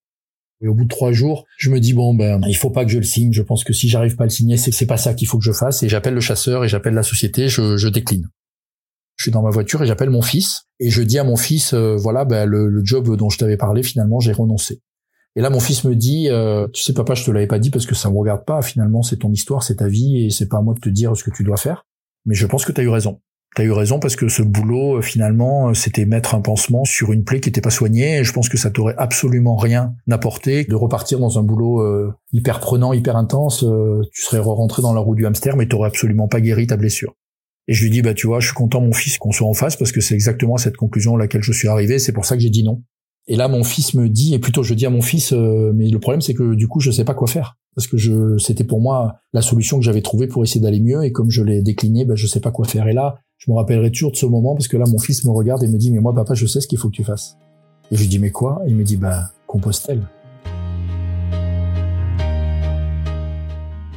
Et au bout de trois jours, je me dis bon ben il faut pas que je le signe. Je pense que si j'arrive pas à le signer, c'est c'est pas ça qu'il faut que je fasse. Et j'appelle le chasseur et j'appelle la société. Je, je, décline. Je suis dans ma voiture et j'appelle mon fils et je dis à mon fils euh, voilà ben le, le job dont je t'avais parlé finalement j'ai renoncé. Et là, mon fils me dit, euh, tu sais, papa, je te l'avais pas dit parce que ça me regarde pas. Finalement, c'est ton histoire, c'est ta vie, et c'est pas à moi de te dire ce que tu dois faire. Mais je pense que tu as eu raison. Tu as eu raison parce que ce boulot, euh, finalement, euh, c'était mettre un pansement sur une plaie qui n'était pas soignée. Et je pense que ça t'aurait absolument rien apporté de repartir dans un boulot hyper prenant, hyper intense. tu serais rentré dans la roue du hamster, mais t'aurais absolument pas guéri ta blessure. Et je lui dis, bah tu vois, je suis content mon fils qu'on soit en face parce que c'est exactement cette conclusion à laquelle je suis arrivé. C'est pour ça que j'ai dit non. Et là, mon fils me dit, et plutôt je dis à mon fils, euh, mais le problème c'est que du coup, je sais pas quoi faire parce que c'était pour moi la solution que j'avais trouvée pour essayer d'aller mieux. Et comme je l'ai décliné, ben je sais pas quoi faire. Et là, je me rappellerai toujours de ce moment parce que là, mon fils me regarde et me dit, mais moi, papa, je sais ce qu'il faut que tu fasses. Et je lui dis, mais quoi? Il me dit, bah, Compostelle.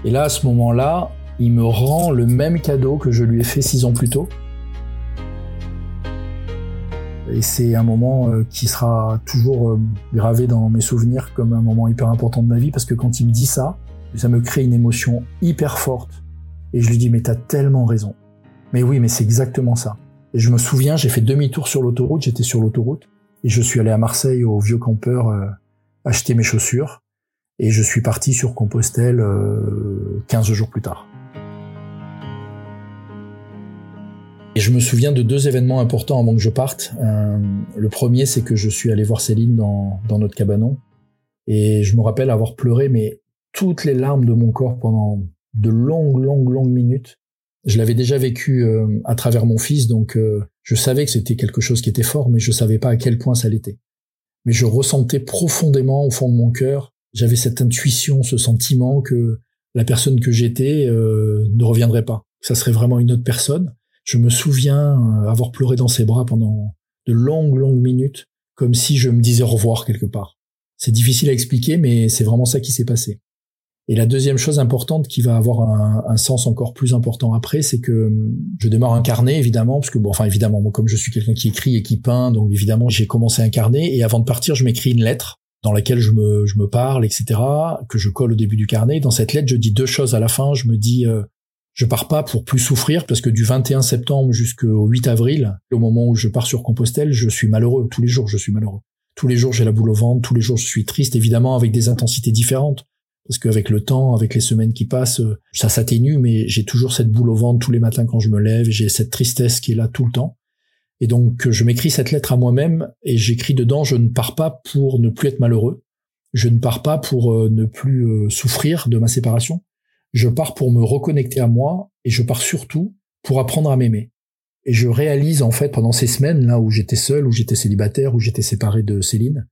Et là, à ce moment-là, il me rend le même cadeau que je lui ai fait six ans plus tôt. Et c'est un moment euh, qui sera toujours euh, gravé dans mes souvenirs comme un moment hyper important de ma vie parce que quand il me dit ça, ça me crée une émotion hyper forte. Et je lui dis, mais t'as tellement raison. Mais oui, mais c'est exactement ça. Et je me souviens, j'ai fait demi-tour sur l'autoroute, j'étais sur l'autoroute, et je suis allé à Marseille au vieux campeur euh, acheter mes chaussures, et je suis parti sur Compostelle euh, 15 jours plus tard. Et je me souviens de deux événements importants avant que je parte. Euh, le premier, c'est que je suis allé voir Céline dans, notre cabanon, et je me rappelle avoir pleuré, mais toutes les larmes de mon corps pendant de longues, longues, longues minutes. Je l'avais déjà vécu euh, à travers mon fils, donc euh, je savais que c'était quelque chose qui était fort, mais je savais pas à quel point ça l'était. Mais je ressentais profondément au fond de mon cœur, j'avais cette intuition, ce sentiment que la personne que j'étais ne reviendrait pas. Ça serait vraiment une autre personne. Je me souviens avoir pleuré dans ses bras pendant de longues, longues minutes, comme si je me disais au revoir quelque part. C'est difficile à expliquer, mais c'est vraiment ça qui s'est passé. Et la deuxième chose importante qui va avoir un, un sens encore plus important après, c'est que hum, je démarre un carnet évidemment, parce que bon, enfin évidemment, moi, comme je suis quelqu'un qui écrit et qui peint, donc évidemment j'ai commencé un carnet et avant de partir, je m'écris une lettre dans laquelle je me, je me parle, etc., que je colle au début du carnet. Dans cette lettre, je dis deux choses à la fin. Je me dis, euh, je pars pas pour plus souffrir, parce que du 21 septembre jusqu'au 8 avril, au moment où je pars sur Compostelle, je suis malheureux. Tous les jours, je suis malheureux. Tous les jours, j'ai la boule au ventre. Tous les jours, je suis triste, évidemment, avec des intensités différentes parce qu'avec le temps, avec les semaines qui passent, euh, ça s'atténue, mais j'ai toujours cette boule au ventre tous les matins quand je me lève, j'ai cette tristesse qui est là tout le temps. Et donc je m'écris cette lettre à moi-même et j'écris dedans, je ne pars pas pour ne plus être malheureux, je ne pars pas pour euh, ne plus euh, souffrir de ma séparation, je pars pour me reconnecter à moi et je pars surtout pour apprendre à m'aimer. Et je réalise en fait pendant ces semaines là où j'étais seul, où j'étais célibataire, où j'étais séparé de Céline,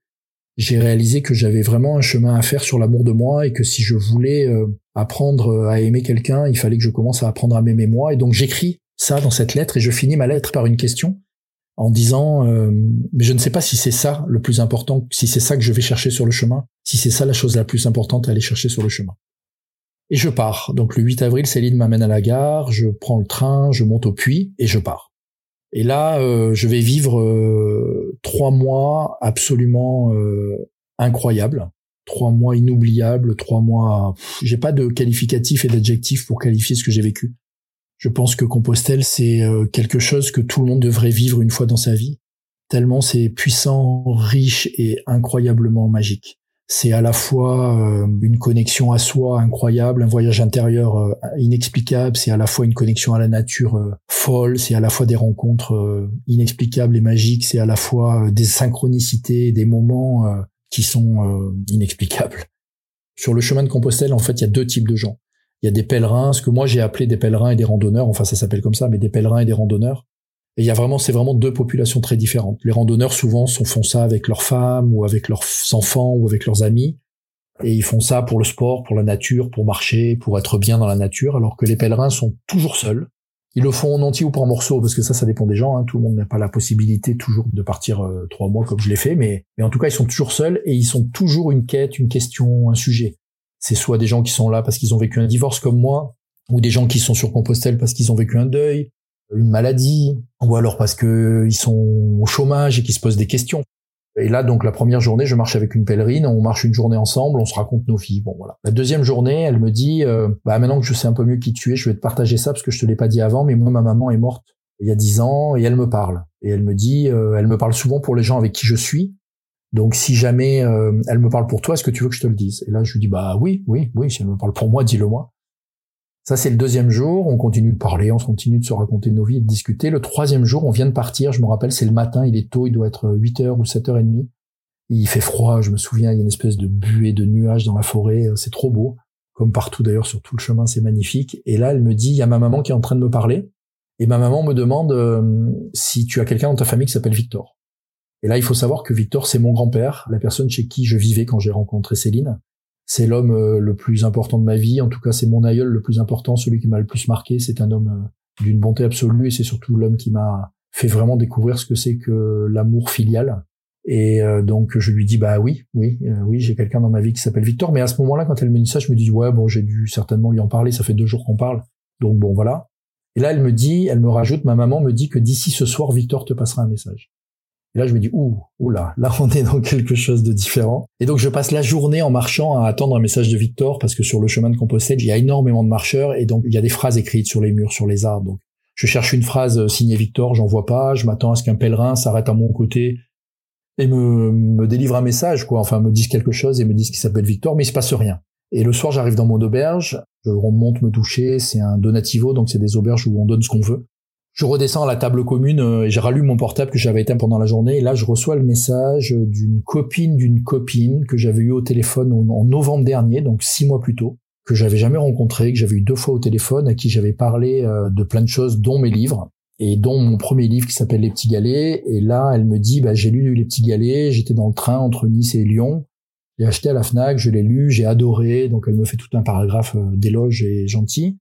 j'ai réalisé que j'avais vraiment un chemin à faire sur l'amour de moi et que si je voulais euh, apprendre à aimer quelqu'un, il fallait que je commence à apprendre à m'aimer moi. Et donc j'écris ça dans cette lettre et je finis ma lettre par une question en disant euh, mais je ne sais pas si c'est ça le plus important, si c'est ça que je vais chercher sur le chemin, si c'est ça la chose la plus importante à aller chercher sur le chemin. Et je pars. Donc le 8 avril, Céline m'amène à la gare, je prends le train, je monte au puits et je pars. Et là, euh, je vais vivre euh, trois mois absolument euh, incroyables, trois mois inoubliables, trois mois. J'ai pas de qualificatif et d'adjectif pour qualifier ce que j'ai vécu. Je pense que Compostelle, c'est quelque chose que tout le monde devrait vivre une fois dans sa vie, tellement c'est puissant, riche et incroyablement magique c'est à la fois euh, une connexion à soi incroyable, un voyage intérieur euh, inexplicable, c'est à la fois une connexion à la nature euh, folle, c'est à la fois des rencontres inexplicables et magiques, c'est à la fois des synchronicités, des moments qui sont inexplicables. Sur le chemin de Compostelle, en fait, il y a deux types de gens. Il y a des pèlerins, ce que moi j'ai appelé des pèlerins et des randonneurs, enfin ça s'appelle comme ça, mais des pèlerins et des randonneurs. Et il y a vraiment, c'est vraiment deux populations très différentes. Les randonneurs souvent font ça avec leurs femmes ou avec leurs enfants ou avec leurs amis. Et ils font ça pour le sport, pour la nature, pour marcher, pour être bien dans la nature, alors que les pèlerins sont toujours seuls. Ils le font en entier ou par morceaux, parce que ça, ça dépend des gens. Hein. Tout le monde n'a pas la possibilité toujours de partir euh, trois mois comme je l'ai fait, mais, mais en tout cas, ils sont toujours seuls et ils sont toujours une quête, une question, un sujet. C'est soit des gens qui sont là parce qu'ils ont vécu un divorce comme moi, ou des gens qui sont sur Compostelle parce qu'ils ont vécu un deuil, une maladie, ou alors parce que ils sont au chômage et qu'ils se posent des questions. Et là, donc, la première journée, je marche avec une pèlerine, on marche une journée ensemble, on se raconte nos vies. Bon, voilà. La deuxième journée, elle me dit, euh, bah, maintenant que je sais un peu mieux qui tu es, je vais te partager ça parce que je te l'ai pas dit avant, mais moi, ma maman est morte il y a dix ans et elle me parle. Et elle me dit, euh, elle me parle souvent pour les gens avec qui je suis. Donc, si jamais euh, elle me parle pour toi, est-ce que tu veux que je te le dise? Et là, je lui dis, bah oui, oui, oui, si elle me parle pour moi, dis-le moi. Ça, c'est le deuxième jour. On continue de parler, on continue de se raconter nos vies et de discuter. Le troisième jour, on vient de partir. Je me rappelle, c'est le matin, il est tôt, il doit être 8 heures ou 7 heures et demie. Il fait froid, je me souviens, il y a une espèce de buée de nuages dans la forêt. C'est trop beau. Comme partout d'ailleurs sur tout le chemin, c'est magnifique. Et là, elle me dit, il y a ma maman qui est en train de me parler. Et ma maman me demande euh, si tu as quelqu'un dans ta famille qui s'appelle Victor. Et là, il faut savoir que Victor, c'est mon grand-père, la personne chez qui je vivais quand j'ai rencontré Céline c'est l'homme euh, le plus important de ma vie. En tout cas, c'est mon aïeul le plus important, celui qui m'a le plus marqué. C'est un homme euh, d'une bonté absolue et c'est surtout l'homme qui m'a fait vraiment découvrir ce que c'est que l'amour filial. Et euh, donc je lui dis bah oui, oui, oui, j'ai quelqu'un dans ma vie qui s'appelle Victor. Mais à ce moment-là, quand elle me dit ça, je me dis ouais bon, j'ai dû certainement lui en parler. Ça fait deux jours qu'on parle, donc bon voilà. Et là, elle me dit, elle me rajoute, ma maman me dit que d'ici ce soir, Victor te passera un message. Et là, je me dis, ouh, là, là, on est dans quelque chose de différent. Et donc, je passe la journée en marchant à attendre un message de Victor parce que sur le chemin de Compostelle, il y a énormément de marcheurs et donc il y a des phrases écrites sur les murs, sur les arbres. Donc, je cherche une phrase signée Victor, j'en vois pas. Je m'attends à ce qu'un pèlerin s'arrête à mon côté et me, me délivre un message, quoi. Enfin, me dise quelque chose et me dise qu'il s'appelle Victor, mais il se passe rien. Et le soir, j'arrive dans mon auberge, je remonte me toucher, c'est un donativo, donc c'est des auberges où on donne ce qu'on veut. Je redescends à la table commune euh, et j'ai rallume mon portable que j'avais éteint pendant la journée. Et là, je reçois le message d'une copine d'une copine que j'avais eu au téléphone en, novembre dernier, donc six mois plus tôt, que j'avais jamais rencontré, que j'avais eu deux fois au téléphone, à qui j'avais parlé euh, de plein de choses, dont mes livres et dont mon premier livre qui s'appelle Les Petits Galets. Et là, elle me dit, bah, j'ai lu Les Petits Galets, j'étais dans le train entre Nice et Lyon, j'ai acheté à la Fnac, je l'ai lu, j'ai adoré, donc elle me fait tout un paragraphe euh, d'éloge et gentil.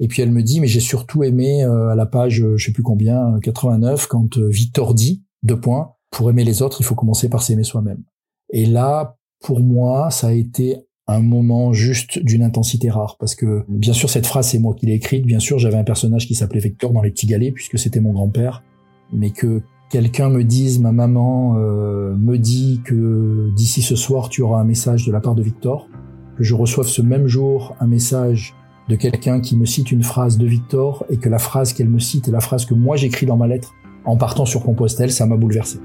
Et puis elle me dit, mais j'ai surtout aimé euh, à la page, je sais plus combien, 89, quand Victor dit, deux points, pour aimer les autres, il faut commencer par s'aimer soi-même. Et là, pour moi, ça a été un moment juste d'une intensité rare parce que bien sûr cette phrase c'est moi qui l'ai écrite bien sûr j'avais un personnage qui s'appelait Victor dans les petits galets puisque c'était mon grand-père mais que quelqu'un me dise ma maman euh, me dit que d'ici ce soir tu auras un message de la part de Victor que je reçoive ce même jour un message de quelqu'un qui me cite une phrase de Victor et que la phrase qu'elle me cite est la phrase que moi j'écris dans ma lettre en partant sur Compostelle ça m'a bouleversé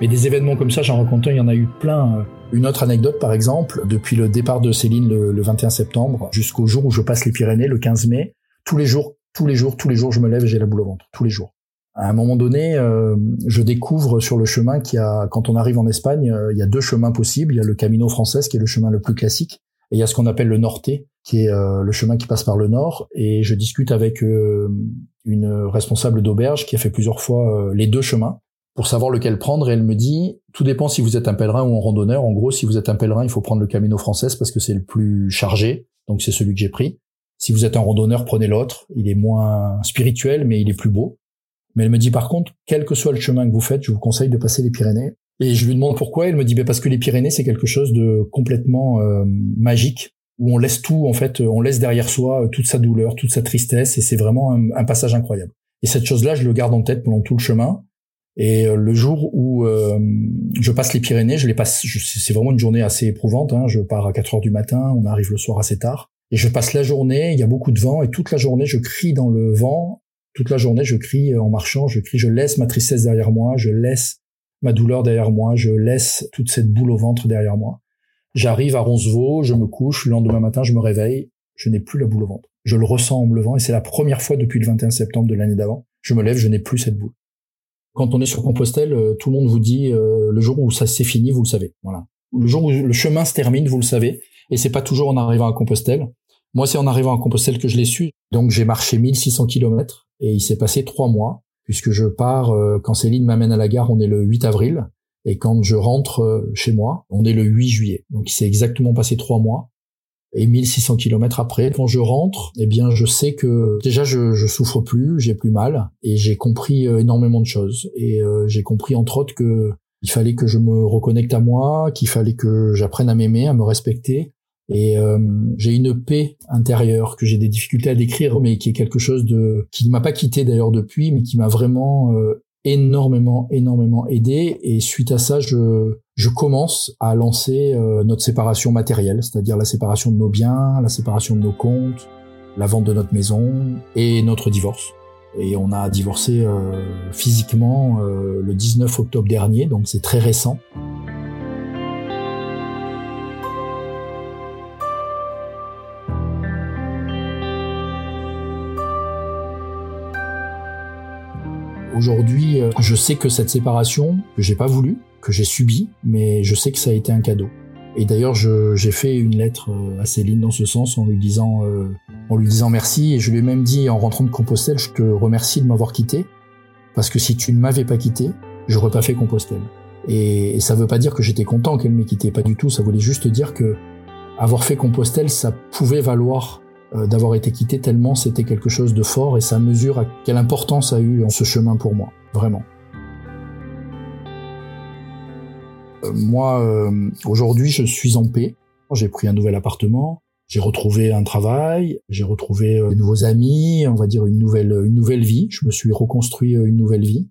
Mais des événements comme ça, j'en rencontre il y en a eu plein. Une autre anecdote, par exemple, depuis le départ de Céline le, 21 septembre jusqu'au jour où je passe les Pyrénées, le 15 mai, tous les jours, tous les jours, tous les jours, je me lève et j'ai la boule au ventre, tous les jours. À un moment donné, euh, je découvre sur le chemin qu'il y a, quand on arrive en Espagne, euh, il y a deux chemins possibles. Il y a le Camino Frances, qui est le chemin le plus classique, et il y a ce qu'on appelle le Norté, qui est euh, le chemin qui passe par le nord. Et je discute avec une responsable d'auberge qui a fait plusieurs fois les deux chemins pour savoir lequel prendre et elle me dit tout dépend si vous êtes un pèlerin ou un randonneur. En gros, si vous êtes un pèlerin, il faut prendre le Camino français parce que c'est le plus chargé, donc c'est celui que j'ai pris. Si vous êtes un randonneur, prenez l'autre. Il est moins spirituel, mais il est plus beau. Mais elle me dit par contre, quel que soit le chemin que vous faites, je vous conseille de passer les Pyrénées. Et je lui demande pourquoi. Elle me dit bah, parce que les Pyrénées c'est quelque chose de complètement euh, magique où on laisse tout en fait, on laisse derrière soi euh, toute sa douleur, toute sa tristesse et c'est vraiment un, passage incroyable. Et cette chose-là, je le garde en tête pendant tout le chemin. Et euh, le jour où euh, je passe les Pyrénées, je les passe, c'est vraiment une journée assez éprouvante. Hein, je pars à 4 heures du matin, on arrive le soir assez tard, et je passe la journée. Il y a beaucoup de vent, et toute la journée, je crie dans le vent. Toute la journée, je crie en marchant, je crie, je laisse ma tristesse derrière moi, je laisse ma douleur derrière moi, je laisse toute cette boule au ventre derrière moi. J'arrive à Roncevaux, je me couche, le lendemain matin, je me réveille, je n'ai plus la boule au ventre. Je le ressens en me levant, et c'est la première fois depuis le 21 septembre de l'année d'avant. Je me lève, je n'ai plus cette boule. Quand on est sur Compostelle, euh, tout le monde vous dit euh, le jour où ça s'est fini, vous le savez. Voilà. Le jour où le chemin se termine, vous le savez. Et c'est pas toujours en arrivant à Compostelle. Moi, c'est en arrivant à Compostelle que je l'ai su. Donc j'ai marché 1600 km et il s'est passé trois mois puisque je pars euh, quand Céline m'amène à la gare, on est le 8 avril et quand je rentre chez moi, on est le 8 juillet. Donc il s'est exactement passé trois mois et 1600 km après, quand je rentre, eh bien, je sais que déjà je, je souffre plus, j'ai plus mal, et j'ai compris euh, énormément de choses. Et euh, j'ai compris entre autres que il fallait que je me reconnecte à moi, qu'il fallait que j'apprenne à m'aimer, à me respecter. Et euh, j'ai une paix intérieure que j'ai des difficultés à décrire, mais qui est quelque chose de qui ne m'a pas quitté d'ailleurs depuis, mais qui m'a vraiment énormément, énormément aidé. Et suite à ça, je, je commence à lancer euh, notre séparation matérielle, c'est-à-dire la séparation de nos biens, la séparation de nos comptes, la vente de notre maison et notre divorce. Et on a divorcé euh, physiquement euh, le 19 octobre dernier, donc c'est très récent. Aujourd'hui, euh, je sais que cette séparation, que j'ai pas voulu, que j'ai subi, mais je sais que ça a été un cadeau. Et d'ailleurs, j'ai fait une lettre euh, à Céline dans ce sens en lui disant, euh, en lui disant merci. Et je lui ai même dit en rentrant de Compostelle, je te remercie de m'avoir quitté, parce que si tu ne m'avais pas quitté, j'aurais pas fait Compostelle. Et, ça veut pas dire que j'étais content qu'elle m'ait quitté, pas du tout. Ça voulait juste dire que avoir fait Compostelle, ça pouvait valoir d'avoir été quitté tellement c'était quelque chose de fort et ça mesure à quelle importance a eu ce chemin pour moi, vraiment. Euh, moi, euh, aujourd'hui, je suis en paix. J'ai pris un nouvel appartement, j'ai retrouvé un travail, j'ai retrouvé de nouveaux amis, on va dire une nouvelle une nouvelle vie. Je me suis reconstruit une nouvelle vie.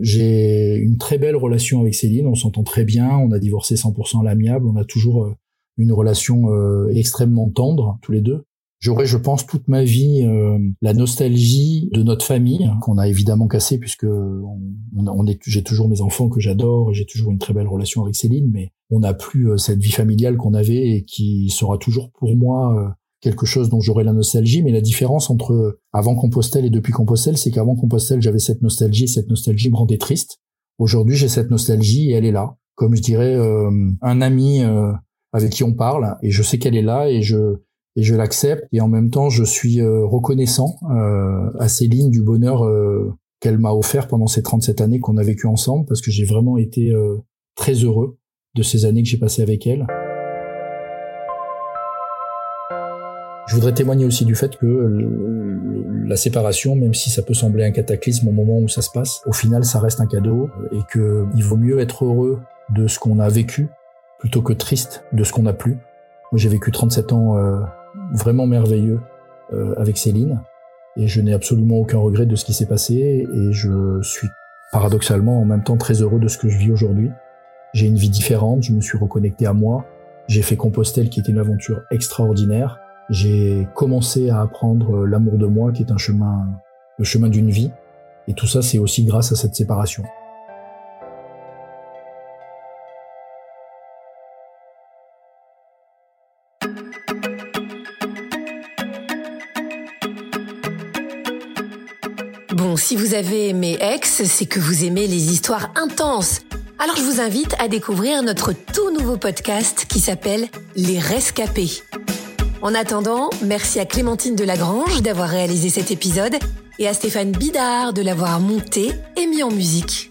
J'ai une très belle relation avec Céline, on s'entend très bien, on a divorcé 100% à l'amiable, on a toujours une relation extrêmement tendre tous les deux. J'aurais, je pense, toute ma vie euh, la nostalgie de notre famille hein, qu'on a évidemment cassé puisque on, j'ai toujours mes enfants que j'adore et j'ai toujours une très belle relation avec Céline, mais on n'a plus euh, cette vie familiale qu'on avait et qui sera toujours pour moi euh, quelque chose dont j'aurai la nostalgie. Mais la différence entre avant Compostelle et depuis Compostelle, c'est qu'avant Compostelle, j'avais cette nostalgie, et cette nostalgie me rendait triste. Aujourd'hui, j'ai cette nostalgie et elle est là, comme je dirais un ami avec qui on parle et je sais qu'elle est là et je et je l'accepte et en même temps je suis euh, reconnaissant euh, à Céline du bonheur euh, qu'elle m'a offert pendant ces 37 années qu'on a vécu ensemble parce que j'ai vraiment été très heureux de ces années que j'ai passées avec elle. Je voudrais témoigner aussi du fait que la séparation, même si ça peut sembler un cataclysme au moment où ça se passe, au final ça reste un cadeau et que il vaut mieux être heureux de ce qu'on a vécu plutôt que triste de ce qu'on n'a plus. Moi j'ai vécu 37 ans vraiment merveilleux euh, avec Céline. Et je n'ai absolument aucun regret de ce qui s'est passé. Et je suis paradoxalement en même temps très heureux de ce que je vis aujourd'hui. J'ai une vie différente, je me suis reconnecté à moi, j'ai fait Compostelle qui était une aventure extraordinaire, j'ai commencé à apprendre l'amour de moi qui est un chemin, le chemin d'une vie. Et tout ça c'est aussi grâce à cette séparation. Si vous avez aimé Ex, c'est que vous aimez les histoires intenses. Alors je vous invite à découvrir notre tout nouveau podcast qui s'appelle Les Rescapés. En attendant, merci à Clémentine Delagrange d'avoir réalisé cet épisode et à Stéphane Bidard de l'avoir monté et mis en musique.